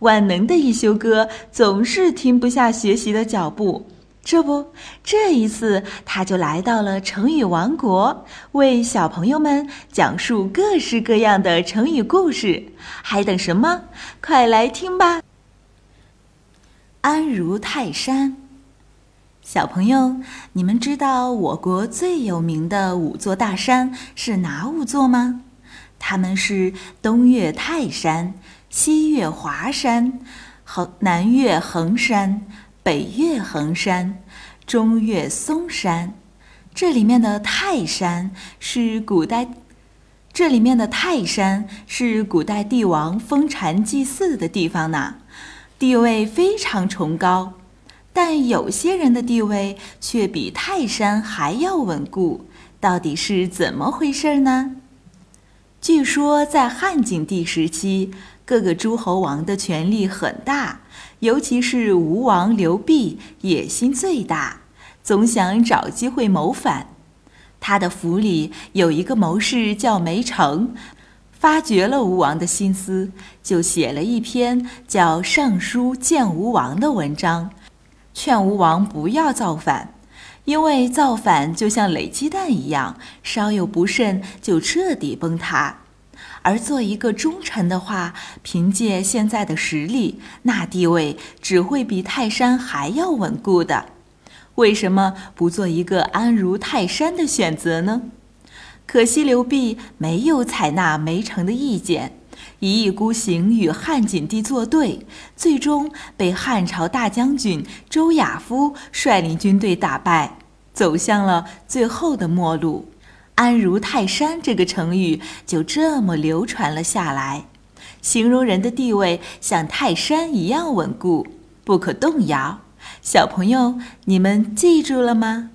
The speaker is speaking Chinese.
万能的一休哥总是停不下学习的脚步。这不，这一次他就来到了成语王国，为小朋友们讲述各式各样的成语故事。还等什么？快来听吧！安如泰山，小朋友，你们知道我国最有名的五座大山是哪五座吗？它们是东岳泰山、西岳华山、横南岳衡山。北岳衡山，中岳嵩山，这里面的泰山是古代，这里面的泰山是古代帝王封禅祭祀的地方呢，地位非常崇高。但有些人的地位却比泰山还要稳固，到底是怎么回事呢？据说在汉景帝时期，各个诸侯王的权力很大。尤其是吴王刘濞野心最大，总想找机会谋反。他的府里有一个谋士叫梅成，发觉了吴王的心思，就写了一篇叫《上书谏吴王》的文章，劝吴王不要造反，因为造反就像垒鸡蛋一样，稍有不慎就彻底崩塌。而做一个忠臣的话，凭借现在的实力，那地位只会比泰山还要稳固的。为什么不做一个安如泰山的选择呢？可惜刘濞没有采纳梅城的意见，一意孤行与汉景帝作对，最终被汉朝大将军周亚夫率领军队打败，走向了最后的末路。安如泰山这个成语就这么流传了下来，形容人的地位像泰山一样稳固，不可动摇。小朋友，你们记住了吗？